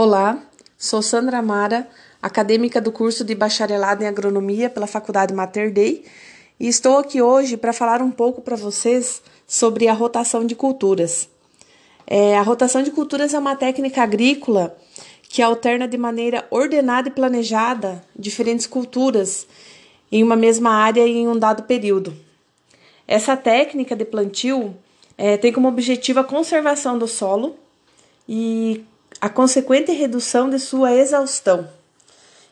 Olá, sou Sandra Amara, acadêmica do curso de Bacharelado em Agronomia pela Faculdade Mater Dei, e estou aqui hoje para falar um pouco para vocês sobre a rotação de culturas. É, a rotação de culturas é uma técnica agrícola que alterna de maneira ordenada e planejada diferentes culturas em uma mesma área e em um dado período. Essa técnica de plantio é, tem como objetivo a conservação do solo e a consequente redução de sua exaustão.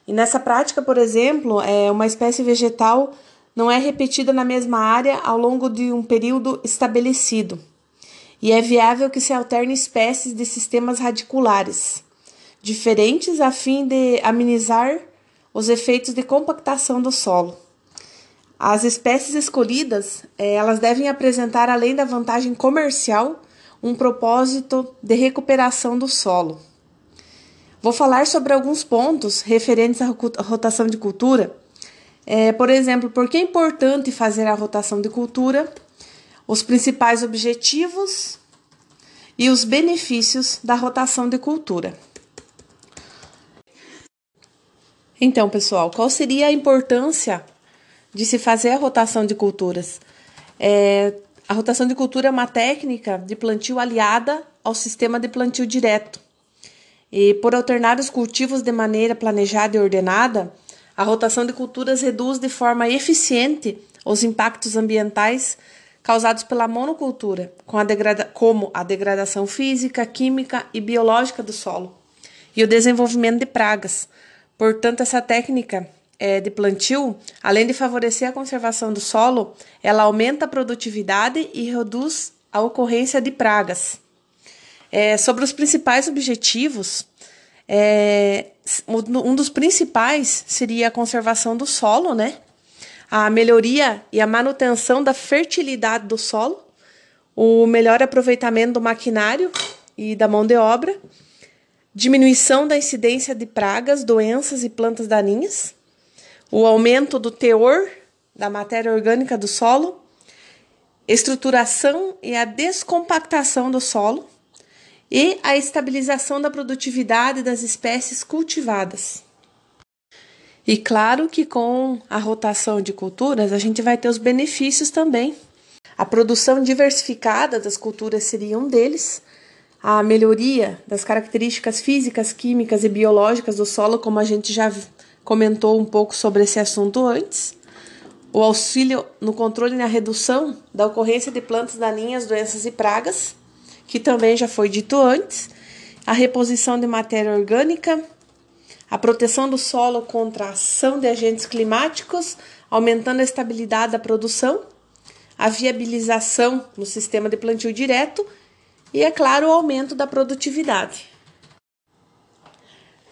E nessa prática, por exemplo, é, uma espécie vegetal não é repetida na mesma área ao longo de um período estabelecido. E é viável que se alterne espécies de sistemas radiculares diferentes a fim de amenizar os efeitos de compactação do solo. As espécies escolhidas, é, elas devem apresentar além da vantagem comercial, um propósito de recuperação do solo. Vou falar sobre alguns pontos referentes à rotação de cultura. É, por exemplo, por que é importante fazer a rotação de cultura, os principais objetivos e os benefícios da rotação de cultura. Então, pessoal, qual seria a importância de se fazer a rotação de culturas? É, a rotação de cultura é uma técnica de plantio aliada ao sistema de plantio direto. E por alternar os cultivos de maneira planejada e ordenada, a rotação de culturas reduz de forma eficiente os impactos ambientais causados pela monocultura, com a como a degradação física, química e biológica do solo e o desenvolvimento de pragas. Portanto, essa técnica é, de plantio, além de favorecer a conservação do solo, ela aumenta a produtividade e reduz a ocorrência de pragas. É, sobre os principais objetivos, é, um dos principais seria a conservação do solo, né? A melhoria e a manutenção da fertilidade do solo, o melhor aproveitamento do maquinário e da mão de obra, diminuição da incidência de pragas, doenças e plantas daninhas, o aumento do teor da matéria orgânica do solo, estruturação e a descompactação do solo e a estabilização da produtividade das espécies cultivadas. E claro que com a rotação de culturas a gente vai ter os benefícios também. A produção diversificada das culturas seria um deles, a melhoria das características físicas, químicas e biológicas do solo, como a gente já comentou um pouco sobre esse assunto antes. O auxílio no controle e na redução da ocorrência de plantas daninhas, doenças e pragas, que também já foi dito antes. A reposição de matéria orgânica, a proteção do solo contra a ação de agentes climáticos, aumentando a estabilidade da produção, a viabilização no sistema de plantio direto e, é claro, o aumento da produtividade.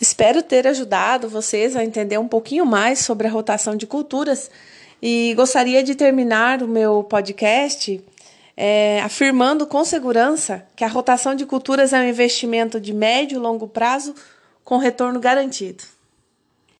Espero ter ajudado vocês a entender um pouquinho mais sobre a rotação de culturas e gostaria de terminar o meu podcast é, afirmando com segurança que a rotação de culturas é um investimento de médio e longo prazo com retorno garantido.